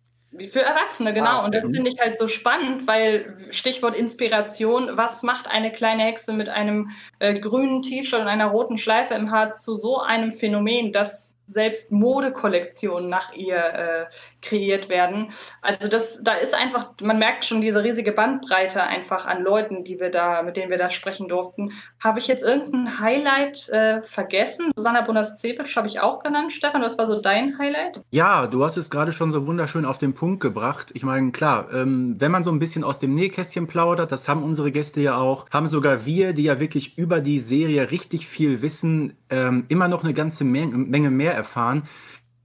Für Erwachsene, genau. Ah, Und das okay. finde ich halt so spannend, weil Stichwort Inspiration, was macht eine kleine Hexe mit einem äh, grünen T-Shirt und einer roten Schleife im Haar zu so einem Phänomen, dass selbst Modekollektionen nach ihr äh, kreiert werden. Also das, da ist einfach, man merkt schon diese riesige Bandbreite einfach an Leuten, die wir da, mit denen wir da sprechen durften. Habe ich jetzt irgendein Highlight äh, vergessen? Susanna Bonas-Zepitsch habe ich auch genannt. Stefan, was war so dein Highlight? Ja, du hast es gerade schon so wunderschön auf den Punkt gebracht. Ich meine, klar, ähm, wenn man so ein bisschen aus dem Nähkästchen plaudert, das haben unsere Gäste ja auch, haben sogar wir, die ja wirklich über die Serie richtig viel wissen, ähm, immer noch eine ganze Menge mehr erfahren.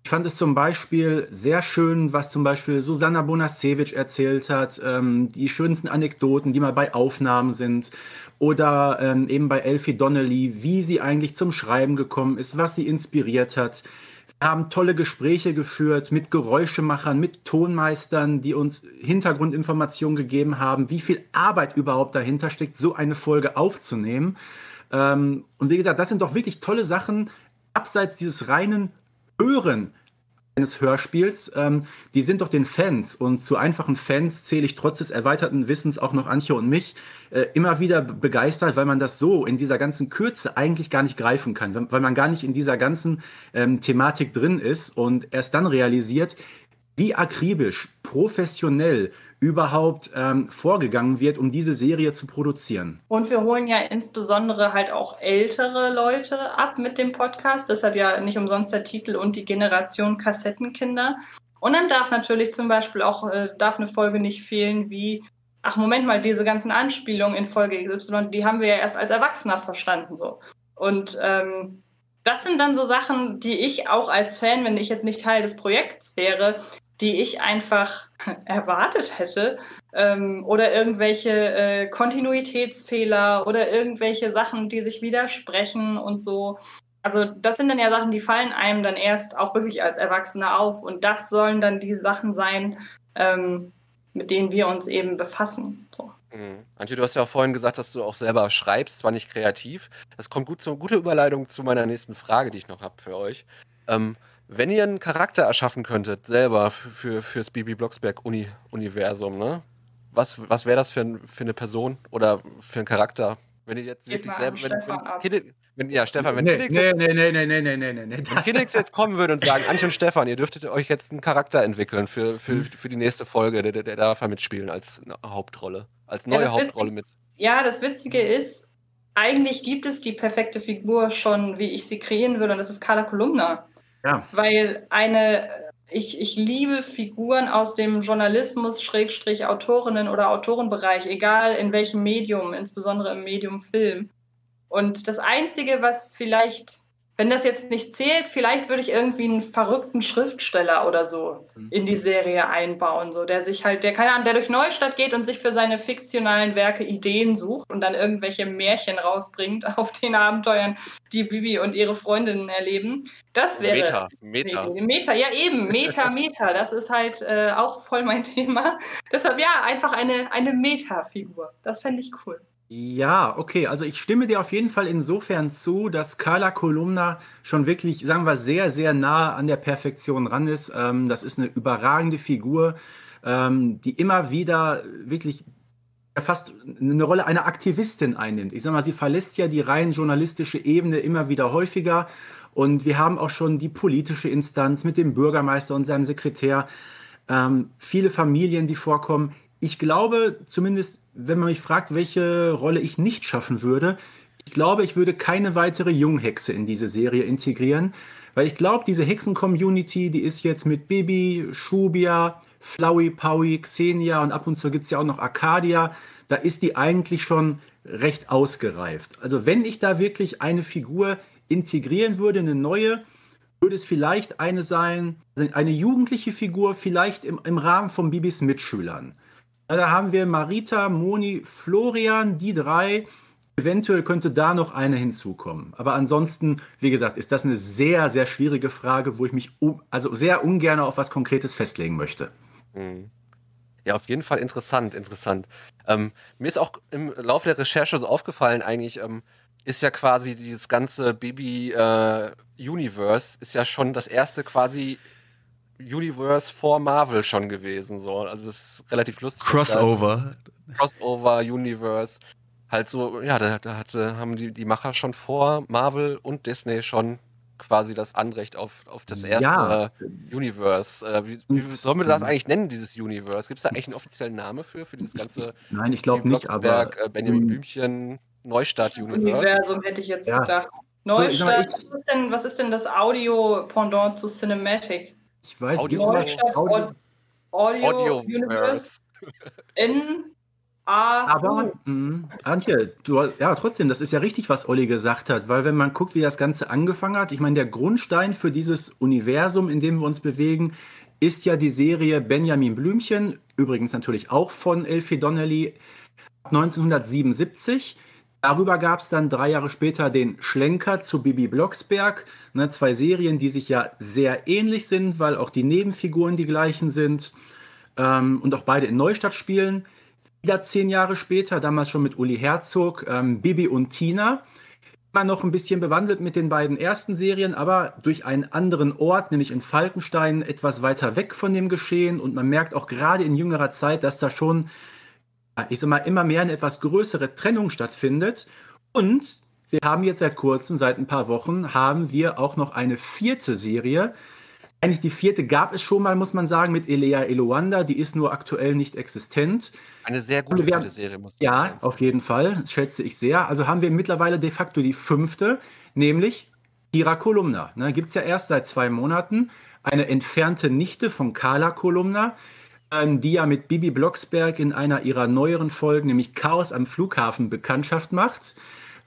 Ich fand es zum Beispiel sehr schön, was zum Beispiel Susanna Bonasewicz erzählt hat, ähm, die schönsten Anekdoten, die mal bei Aufnahmen sind. Oder ähm, eben bei Elfie Donnelly, wie sie eigentlich zum Schreiben gekommen ist, was sie inspiriert hat. Wir haben tolle Gespräche geführt mit Geräuschemachern, mit Tonmeistern, die uns Hintergrundinformationen gegeben haben, wie viel Arbeit überhaupt dahinter steckt, so eine Folge aufzunehmen. Ähm, und wie gesagt, das sind doch wirklich tolle Sachen, abseits dieses reinen Hören eines Hörspiels, ähm, die sind doch den Fans. Und zu einfachen Fans zähle ich trotz des erweiterten Wissens auch noch Antje und mich äh, immer wieder be- begeistert, weil man das so in dieser ganzen Kürze eigentlich gar nicht greifen kann, weil- weil man gar nicht in dieser ganzen ähm, Thematik drin ist und erst dann realisiert, wie akribisch, professionell überhaupt ähm, vorgegangen wird, um diese Serie zu produzieren. Und wir holen ja insbesondere halt auch ältere Leute ab mit dem Podcast. Deshalb ja nicht umsonst der Titel und die Generation Kassettenkinder. Und dann darf natürlich zum Beispiel auch, äh, darf eine Folge nicht fehlen wie, ach Moment mal, diese ganzen Anspielungen in Folge XY, die haben wir ja erst als Erwachsener verstanden so. Und ähm, das sind dann so Sachen, die ich auch als Fan, wenn ich jetzt nicht Teil des Projekts wäre, die ich einfach erwartet hätte, ähm, oder irgendwelche äh, Kontinuitätsfehler oder irgendwelche Sachen, die sich widersprechen und so. Also das sind dann ja Sachen, die fallen einem dann erst auch wirklich als Erwachsener auf und das sollen dann die Sachen sein, ähm, mit denen wir uns eben befassen. So. Mhm. Antje, du hast ja auch vorhin gesagt, dass du auch selber schreibst, zwar nicht kreativ. Das kommt gut zu gute Überleitung zu meiner nächsten Frage, die ich noch habe für euch. Ähm, wenn ihr einen Charakter erschaffen könntet, selber für, das Bibi Blocksberg-Universum, ne? Was, was wäre das für, ein, für eine Person oder für einen Charakter? Wenn ihr jetzt wirklich selber. Wenn, wenn, Kinnick, wenn, ja, Stefan, wenn nee, jetzt, kommen würde und sagen, Antje und Stefan, ihr dürftet euch jetzt einen Charakter entwickeln für, für, hm. für die nächste Folge, der, der, der darf ja mitspielen als ne, Hauptrolle, als neue ja, Hauptrolle Witzige, mit. Ja, das Witzige ist, eigentlich gibt es die perfekte Figur schon, wie ich sie kreieren würde, und das ist Carla Kolumna. Ja. Weil eine ich, ich liebe Figuren aus dem Journalismus, Schrägstrich Autorinnen oder Autorenbereich, egal in welchem Medium, insbesondere im Medium Film. Und das Einzige, was vielleicht wenn das jetzt nicht zählt, vielleicht würde ich irgendwie einen verrückten Schriftsteller oder so mhm. in die Serie einbauen, so der sich halt, der keine Ahnung, der durch Neustadt geht und sich für seine fiktionalen Werke Ideen sucht und dann irgendwelche Märchen rausbringt auf den Abenteuern, die Bibi und ihre Freundinnen erleben. Das wäre Meta, Meta. Meta, ja eben, Meta, Meta, das ist halt äh, auch voll mein Thema. Deshalb ja, einfach eine, eine Meta-Figur. Das fände ich cool. Ja, okay. Also ich stimme dir auf jeden Fall insofern zu, dass Carla Kolumna schon wirklich, sagen wir, sehr, sehr nah an der Perfektion ran ist. Ähm, das ist eine überragende Figur, ähm, die immer wieder wirklich fast eine Rolle einer Aktivistin einnimmt. Ich sage mal, sie verlässt ja die rein journalistische Ebene immer wieder häufiger. Und wir haben auch schon die politische Instanz mit dem Bürgermeister und seinem Sekretär. Ähm, viele Familien, die vorkommen. Ich glaube, zumindest wenn man mich fragt, welche Rolle ich nicht schaffen würde, ich glaube, ich würde keine weitere Junghexe in diese Serie integrieren, weil ich glaube, diese Hexen-Community, die ist jetzt mit Bibi, Shubia, Flowey, Powie, Xenia und ab und zu gibt es ja auch noch Arcadia, da ist die eigentlich schon recht ausgereift. Also wenn ich da wirklich eine Figur integrieren würde, eine neue, würde es vielleicht eine sein, eine jugendliche Figur, vielleicht im, im Rahmen von Bibis Mitschülern. Da haben wir Marita, Moni, Florian, die drei. Eventuell könnte da noch eine hinzukommen. Aber ansonsten, wie gesagt, ist das eine sehr, sehr schwierige Frage, wo ich mich also sehr ungern auf was Konkretes festlegen möchte. Mhm. Ja, auf jeden Fall interessant, interessant. Ähm, mir ist auch im Laufe der Recherche so aufgefallen, eigentlich ähm, ist ja quasi dieses ganze Baby-Universe äh, ist ja schon das erste quasi Universe vor Marvel schon gewesen. So. Also das ist relativ lustig. Crossover. Crossover, Universe. Halt so, ja, da, da hatte, haben die, die Macher schon vor Marvel und Disney schon quasi das Anrecht auf, auf das erste ja. Universe. Äh, wie, wie sollen wir das eigentlich nennen, dieses Universe? Gibt es da eigentlich einen offiziellen Namen für, für dieses ganze Nein, ich glaube nicht, aber äh, Benjamin Blümchen Neustadt-Universe? Universum hätte ich jetzt ja. gedacht. Neustadt, was, ist denn, was ist denn das Audio-Pendant zu Cinematic? Ich weiß Audio, Audio, Audio, Audio Universe N A. Aber, mh, Antje, du, ja, trotzdem, das ist ja richtig, was Olli gesagt hat, weil wenn man guckt, wie das Ganze angefangen hat, ich meine, der Grundstein für dieses Universum, in dem wir uns bewegen, ist ja die Serie Benjamin Blümchen, übrigens natürlich auch von Elfie Donnelly, 1977. Darüber gab es dann drei Jahre später den Schlenker zu Bibi Blocksberg. Ne, zwei Serien, die sich ja sehr ähnlich sind, weil auch die Nebenfiguren die gleichen sind ähm, und auch beide in Neustadt spielen. Wieder zehn Jahre später, damals schon mit Uli Herzog, ähm, Bibi und Tina. Immer noch ein bisschen bewandelt mit den beiden ersten Serien, aber durch einen anderen Ort, nämlich in Falkenstein, etwas weiter weg von dem Geschehen. Und man merkt auch gerade in jüngerer Zeit, dass da schon ich sag mal, immer mehr eine etwas größere Trennung stattfindet. Und wir haben jetzt seit kurzem, seit ein paar Wochen, haben wir auch noch eine vierte Serie. Eigentlich die vierte gab es schon mal, muss man sagen, mit Elea Eloanda. Die ist nur aktuell nicht existent. Eine sehr gute haben, Serie, muss man sagen. Ja, auf jeden Fall. Das schätze ich sehr. Also haben wir mittlerweile de facto die fünfte, nämlich Kira Kolumna. Ne, Gibt es ja erst seit zwei Monaten. Eine entfernte Nichte von Carla Kolumna die ja mit Bibi Blocksberg in einer ihrer neueren Folgen, nämlich Chaos am Flughafen, Bekanntschaft macht.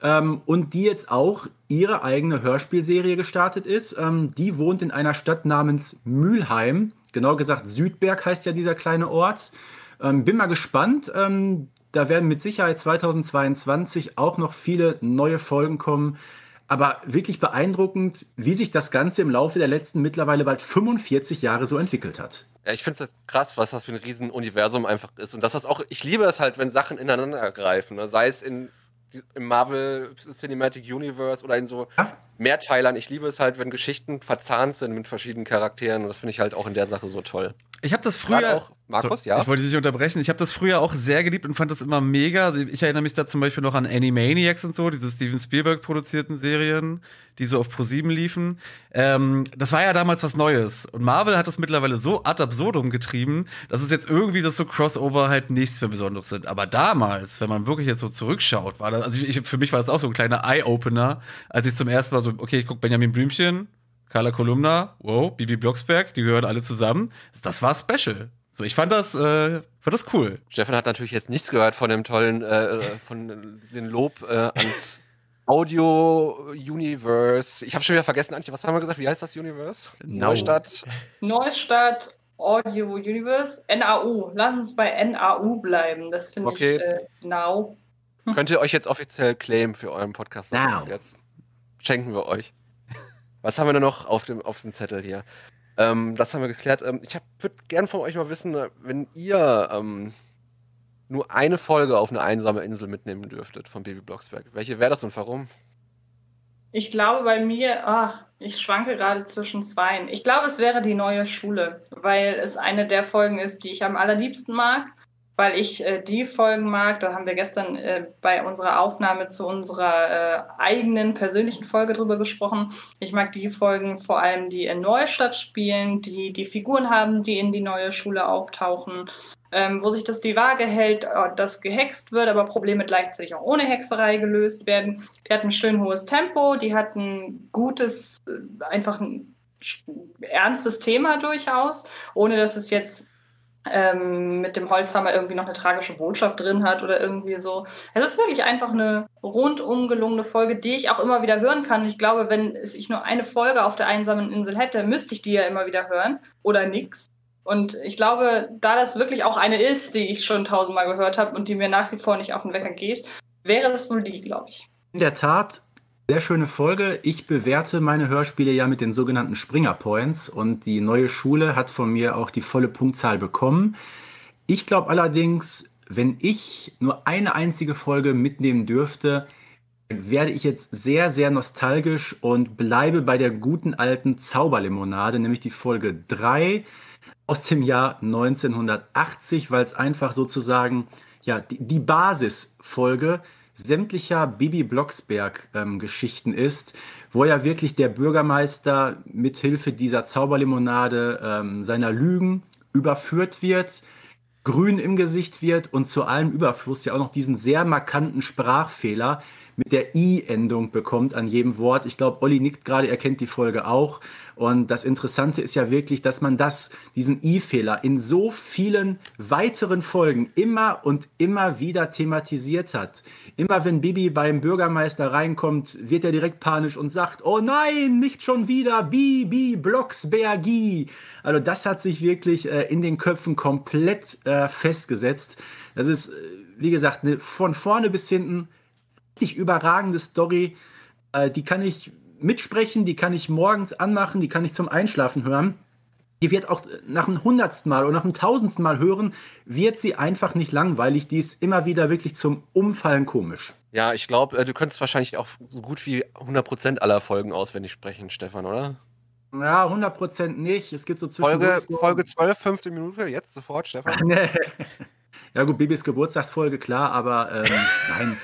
Ähm, und die jetzt auch ihre eigene Hörspielserie gestartet ist. Ähm, die wohnt in einer Stadt namens Mülheim. Genau gesagt, Südberg heißt ja dieser kleine Ort. Ähm, bin mal gespannt. Ähm, da werden mit Sicherheit 2022 auch noch viele neue Folgen kommen. Aber wirklich beeindruckend, wie sich das Ganze im Laufe der letzten mittlerweile bald 45 Jahre so entwickelt hat. Ja, ich finde es krass, was das für ein Riesenuniversum einfach ist. Und dass das auch, ich liebe es halt, wenn Sachen ineinander greifen. Ne? Sei es in, im Marvel Cinematic Universe oder in so ja. Mehrteilern. Ich liebe es halt, wenn Geschichten verzahnt sind mit verschiedenen Charakteren. Und das finde ich halt auch in der Sache so toll. Ich habe das früher auch Markus, so, ja. Ich wollte dich nicht unterbrechen. Ich habe das früher auch sehr geliebt und fand das immer mega. Also ich erinnere mich da zum Beispiel noch an Animaniacs und so, diese Steven Spielberg produzierten Serien, die so auf Pro7 liefen. Ähm, das war ja damals was Neues. Und Marvel hat das mittlerweile so ad absurdum getrieben, dass es jetzt irgendwie das so Crossover halt nichts mehr Besonderes sind. Aber damals, wenn man wirklich jetzt so zurückschaut, war das, also ich, für mich war das auch so ein kleiner Eye-Opener, als ich zum ersten Mal so, okay, ich gucke Benjamin Blümchen, Carla Kolumna, wow, Bibi Blocksberg, die gehören alle zusammen. Das war special. So, ich fand das, äh, fand das cool. Stefan hat natürlich jetzt nichts gehört von dem tollen, äh, von dem Lob äh, ans Audio-Universe. Ich habe schon wieder vergessen, Antje, was haben wir gesagt? Wie heißt das Universe? No. Neustadt. Neustadt Audio Universe, NAU. Lass uns bei NAU bleiben. Das finde Okay. ich äh, now. Könnt ihr euch jetzt offiziell claimen für euren Podcast? Das Now. ist Jetzt schenken wir euch. Was haben wir denn noch auf dem, auf dem Zettel hier? Ähm, das haben wir geklärt. Ähm, ich würde gern von euch mal wissen, äh, wenn ihr ähm, nur eine Folge auf eine einsame Insel mitnehmen dürftet von Baby Blocksberg, welche wäre das und warum? Ich glaube bei mir, ach, ich schwanke gerade zwischen zweien. Ich glaube, es wäre die neue Schule, weil es eine der Folgen ist, die ich am allerliebsten mag, weil ich äh, die Folgen mag. Da haben wir gestern äh, bei unserer Aufnahme zu unserer äh, eigenen persönlichen Folge drüber gesprochen. Ich mag die Folgen vor allem, die in Neustadt spielen, die die Figuren haben, die in die neue Schule auftauchen, ähm, wo sich das die Waage hält, äh, dass gehext wird, aber Probleme gleichzeitig auch ohne Hexerei gelöst werden. Die hat ein schön hohes Tempo, die hat ein gutes, äh, einfach ein ernstes Thema durchaus, ohne dass es jetzt ähm, mit dem Holzhammer irgendwie noch eine tragische Botschaft drin hat oder irgendwie so. Es ist wirklich einfach eine rundum gelungene Folge, die ich auch immer wieder hören kann. Ich glaube, wenn ich nur eine Folge auf der einsamen Insel hätte, müsste ich die ja immer wieder hören oder nix. Und ich glaube, da das wirklich auch eine ist, die ich schon tausendmal gehört habe und die mir nach wie vor nicht auf den Wecker geht, wäre das wohl die, glaube ich. In der Tat, sehr schöne Folge. Ich bewerte meine Hörspiele ja mit den sogenannten Springer Points und die neue Schule hat von mir auch die volle Punktzahl bekommen. Ich glaube allerdings, wenn ich nur eine einzige Folge mitnehmen dürfte, werde ich jetzt sehr, sehr nostalgisch und bleibe bei der guten alten Zauberlimonade, nämlich die Folge 3 aus dem Jahr 1980, weil es einfach sozusagen ja, die, die Basisfolge sämtlicher Bibi Blocksberg-Geschichten ist, wo ja wirklich der Bürgermeister mithilfe dieser Zauberlimonade ähm, seiner Lügen überführt wird, grün im Gesicht wird und zu allem Überfluss ja auch noch diesen sehr markanten Sprachfehler mit der I-Endung bekommt an jedem Wort. Ich glaube, Olli nickt gerade, er kennt die Folge auch. Und das Interessante ist ja wirklich, dass man das, diesen I-Fehler in so vielen weiteren Folgen immer und immer wieder thematisiert hat. Immer wenn Bibi beim Bürgermeister reinkommt, wird er direkt panisch und sagt, oh nein, nicht schon wieder Bibi Blocksbergi. Also das hat sich wirklich äh, in den Köpfen komplett äh, festgesetzt. Das ist, äh, wie gesagt, ne, von vorne bis hinten richtig überragende Story. Äh, die kann ich mitsprechen, die kann ich morgens anmachen, die kann ich zum Einschlafen hören. Die wird auch nach dem hundertsten Mal oder nach dem tausendsten Mal hören, wird sie einfach nicht langweilig. Die ist immer wieder wirklich zum Umfallen komisch. Ja, ich glaube, äh, du könntest wahrscheinlich auch so gut wie 100% aller Folgen auswendig sprechen, Stefan, oder? Ja, 100% nicht. Es gibt so Folge, zwischendurch so- Folge 12, fünfte Minute, jetzt sofort, Stefan. Ja gut, Bibis Geburtstagsfolge, klar, aber ähm, nein.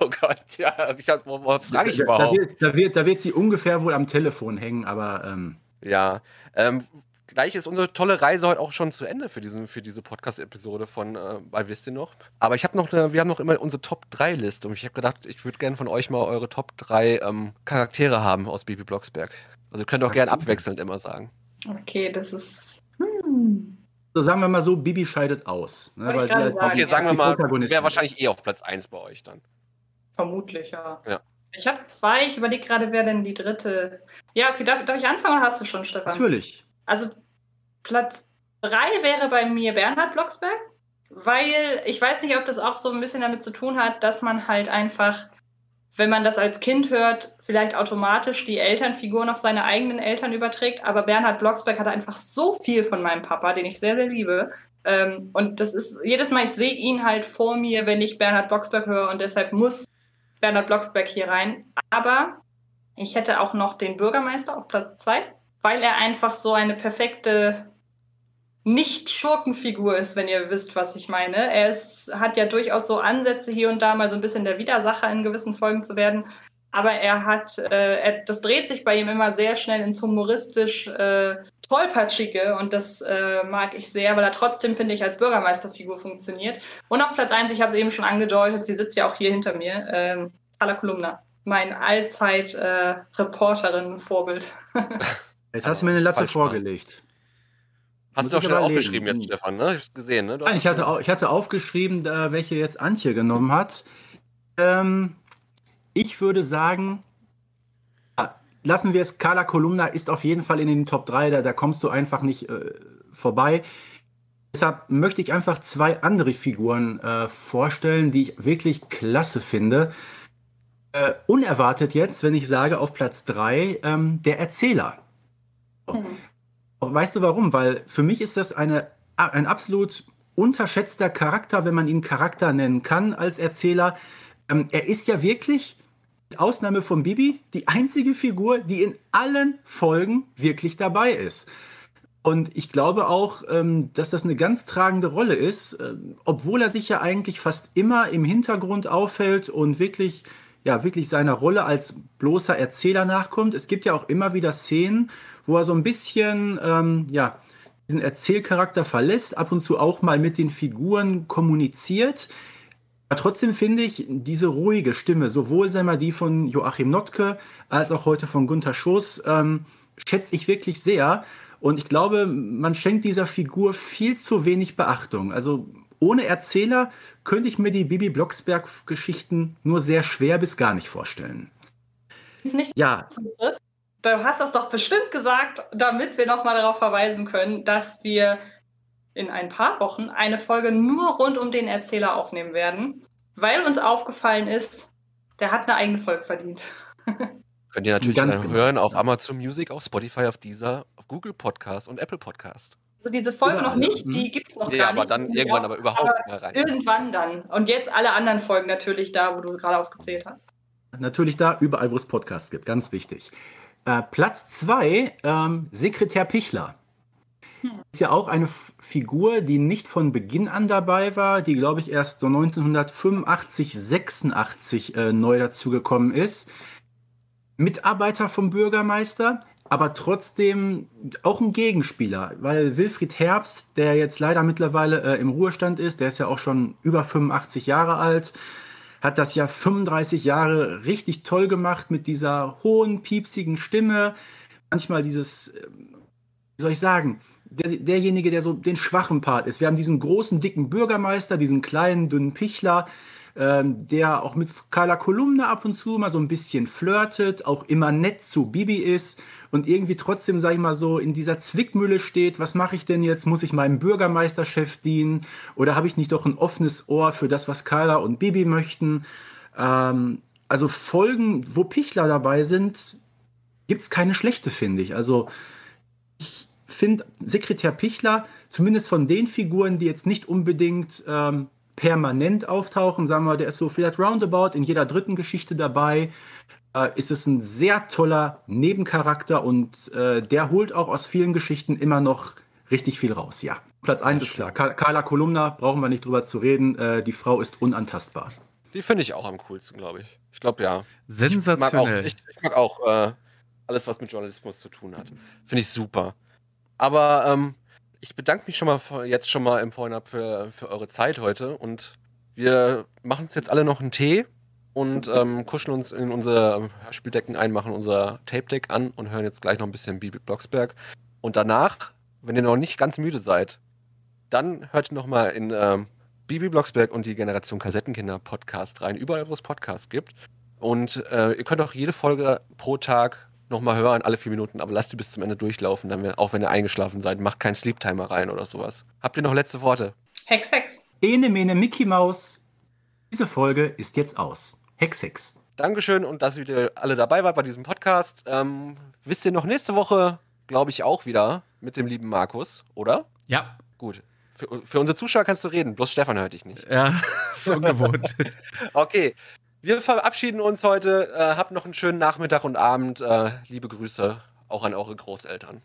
oh Gott, ja, ich hab, wo, wo frage ich da, da, überhaupt? wird, da, wird, da wird sie ungefähr wohl am Telefon hängen, aber ähm, Ja, ähm, gleich ist unsere tolle Reise heute auch schon zu Ende für, diesen, für diese Podcast-Episode von äh, bei Wisst ihr noch? Aber ich habe noch eine, wir haben noch immer unsere Top-3-Liste und ich habe gedacht, ich würde gerne von euch mal eure Top 3 ähm, Charaktere haben aus Baby Blocksberg. Also ihr könnt auch gerne abwechselnd immer sagen. Okay, das ist. Hm. So sagen wir mal so, Bibi scheidet aus. Ne, weil sie halt sagen. Okay, sagen wir mal, wäre wahrscheinlich eh auf Platz 1 bei euch dann. Vermutlich, ja. Ja. Ich habe zwei, ich überlege gerade, wer denn die dritte. Ja, okay, darf, darf ich anfangen oder hast du schon, Stefan? Natürlich. Also Platz drei wäre bei mir Bernhard Blocksberg, weil ich weiß nicht, ob das auch so ein bisschen damit zu tun hat, dass man halt einfach, wenn man das als Kind hört, vielleicht automatisch die Elternfiguren auf seine eigenen Eltern überträgt. Aber Bernhard Blocksberg hat einfach so viel von meinem Papa, den ich sehr, sehr liebe. Ähm, und das ist jedes Mal, ich sehe ihn halt vor mir, wenn ich Bernhard Blocksberg höre und deshalb muss Bernhard Blocksberg hier rein. Aber ich hätte auch noch den Bürgermeister auf Platz zwei, weil er einfach so eine perfekte nicht-Schurkenfigur ist, wenn ihr wisst, was ich meine. Er ist, hat ja durchaus so Ansätze hier und da mal so ein bisschen der Widersacher in gewissen Folgen zu werden. Aber er hat, äh, er, das dreht sich bei ihm immer sehr schnell ins humoristisch äh, tollpatschige und das äh, mag ich sehr, weil er trotzdem, finde ich, als Bürgermeisterfigur funktioniert. Und auf Platz eins, ich habe es eben schon angedeutet, sie sitzt ja auch hier hinter mir, ähm, Carla Kolumna. mein Allzeit-Reporterinnen-Vorbild. Jetzt hast du mir eine Latte Falsch vorgelegt. Hast Muss du doch schon aufgeschrieben jetzt, Stefan, ne? Ich hab's gesehen, ne? Du Nein, ich hatte, ich hatte aufgeschrieben, da, welche jetzt Antje genommen hat. Ähm, ich würde sagen, lassen wir es. Carla Kolumna ist auf jeden Fall in den Top 3, da, da kommst du einfach nicht äh, vorbei. Deshalb möchte ich einfach zwei andere Figuren äh, vorstellen, die ich wirklich klasse finde. Äh, unerwartet jetzt, wenn ich sage, auf Platz 3, ähm, der Erzähler. Weißt du warum? Weil für mich ist das eine, ein absolut unterschätzter Charakter, wenn man ihn Charakter nennen kann als Erzähler. Ähm, er ist ja wirklich, mit Ausnahme von Bibi, die einzige Figur, die in allen Folgen wirklich dabei ist. Und ich glaube auch, ähm, dass das eine ganz tragende Rolle ist, ähm, obwohl er sich ja eigentlich fast immer im Hintergrund aufhält und wirklich, ja, wirklich seiner Rolle als bloßer Erzähler nachkommt. Es gibt ja auch immer wieder Szenen, wo er so ein bisschen, ähm, ja, diesen Erzählcharakter verlässt, ab und zu auch mal mit den Figuren kommuniziert. Aber trotzdem finde ich diese ruhige Stimme, sowohl sei mal die von Joachim Notke als auch heute von Gunther Schoß, ähm, schätze ich wirklich sehr. Und ich glaube, man schenkt dieser Figur viel zu wenig Beachtung. Also ohne Erzähler könnte ich mir die Bibi Blocksberg-Geschichten nur sehr schwer bis gar nicht vorstellen. Ist nicht Ja, Zugriff. Du hast das doch bestimmt gesagt, damit wir nochmal darauf verweisen können, dass wir in ein paar Wochen eine Folge nur rund um den Erzähler aufnehmen werden, weil uns aufgefallen ist, der hat eine eigene Folge verdient. Könnt ihr natürlich Ganz genau. hören auf Amazon Music, auf Spotify, auf dieser, auf Google Podcast und Apple Podcast. Also diese Folge Überall, noch nicht, mhm. die gibt es noch Nee, gar aber nicht. dann irgendwann aber überhaupt mehr rein. Irgendwann dann. Und jetzt alle anderen Folgen natürlich da, wo du gerade aufgezählt hast. Natürlich da, überall, wo es Podcasts gibt, ganz wichtig. Äh, Platz zwei, ähm, Sekretär Pichler. Ist ja auch eine F Figur, die nicht von Beginn an dabei war, die, glaube ich, erst so 1985, 86 äh, neu dazugekommen ist. Mitarbeiter vom Bürgermeister, aber trotzdem auch ein Gegenspieler, weil Wilfried Herbst, der jetzt leider mittlerweile äh, im Ruhestand ist, der ist ja auch schon über 85 Jahre alt, hat das ja 35 Jahre richtig toll gemacht mit dieser hohen, piepsigen Stimme. Manchmal dieses, äh, wie soll ich sagen, der, derjenige, der so den schwachen Part ist. Wir haben diesen großen, dicken Bürgermeister, diesen kleinen, dünnen Pichler, ähm, der auch mit Carla Kolumna ab und zu mal so ein bisschen flirtet, auch immer nett zu Bibi ist und irgendwie trotzdem, sag ich mal so, in dieser Zwickmühle steht, was mache ich denn jetzt? Muss ich meinem Bürgermeisterchef dienen oder habe ich nicht doch ein offenes Ohr für das, was Carla und Bibi möchten? Ähm, also Folgen, wo Pichler dabei sind, gibt es keine schlechte, finde ich. Also ich finde Sekretär Pichler, zumindest von den Figuren, die jetzt nicht unbedingt ähm, permanent auftauchen, sagen wir, der ist so vielleicht roundabout in jeder dritten Geschichte dabei, äh, ist es ein sehr toller Nebencharakter und äh, der holt auch aus vielen Geschichten immer noch richtig viel raus, ja. Platz 1 ist klar. Carla Kolumna, brauchen wir nicht drüber zu reden. Äh, die Frau ist unantastbar. Die finde ich auch am coolsten, glaube ich. Ich glaube ja. Ich mag auch, Sensationell. ich, ich mag auch äh, alles, was mit Journalismus zu tun hat. Finde ich super. Aber ähm, ich bedanke mich schon mal vor- jetzt schon mal im Vorhinein für, für eure Zeit heute und wir machen uns jetzt alle noch einen Tee und ähm, kuscheln uns in unsere Hörspieldecken ein, machen unser Tape-Deck an und hören jetzt gleich noch ein bisschen Bibi Blocksberg. Und danach, wenn ihr noch nicht ganz müde seid, dann hört noch mal in ähm, Bibi Blocksberg und die Generation Kassettenkinder Podcast rein, überall, wo es Podcasts gibt. Und äh, ihr könnt auch jede Folge pro Tag nochmal hören, alle vier Minuten, aber lasst die bis zum Ende durchlaufen, dann, auch wenn ihr eingeschlafen seid. Macht keinen Sleep-Timer rein oder sowas. Habt ihr noch letzte Worte? Hex, Hex. Ene Mene Mickey Maus. Diese Folge ist jetzt aus. Hex Hex. Dankeschön und dass ihr alle dabei wart bei diesem Podcast. Ähm, wisst ihr noch nächste Woche, glaube ich, auch wieder mit dem lieben Markus, oder? Ja. Gut. Für, für unsere Zuschauer kannst du reden, bloß Stefan hört dich nicht. Ja, ist ungewohnt. Okay. Wir verabschieden uns heute. Äh, habt noch einen schönen Nachmittag und Abend. Äh, liebe Grüße auch an eure Großeltern.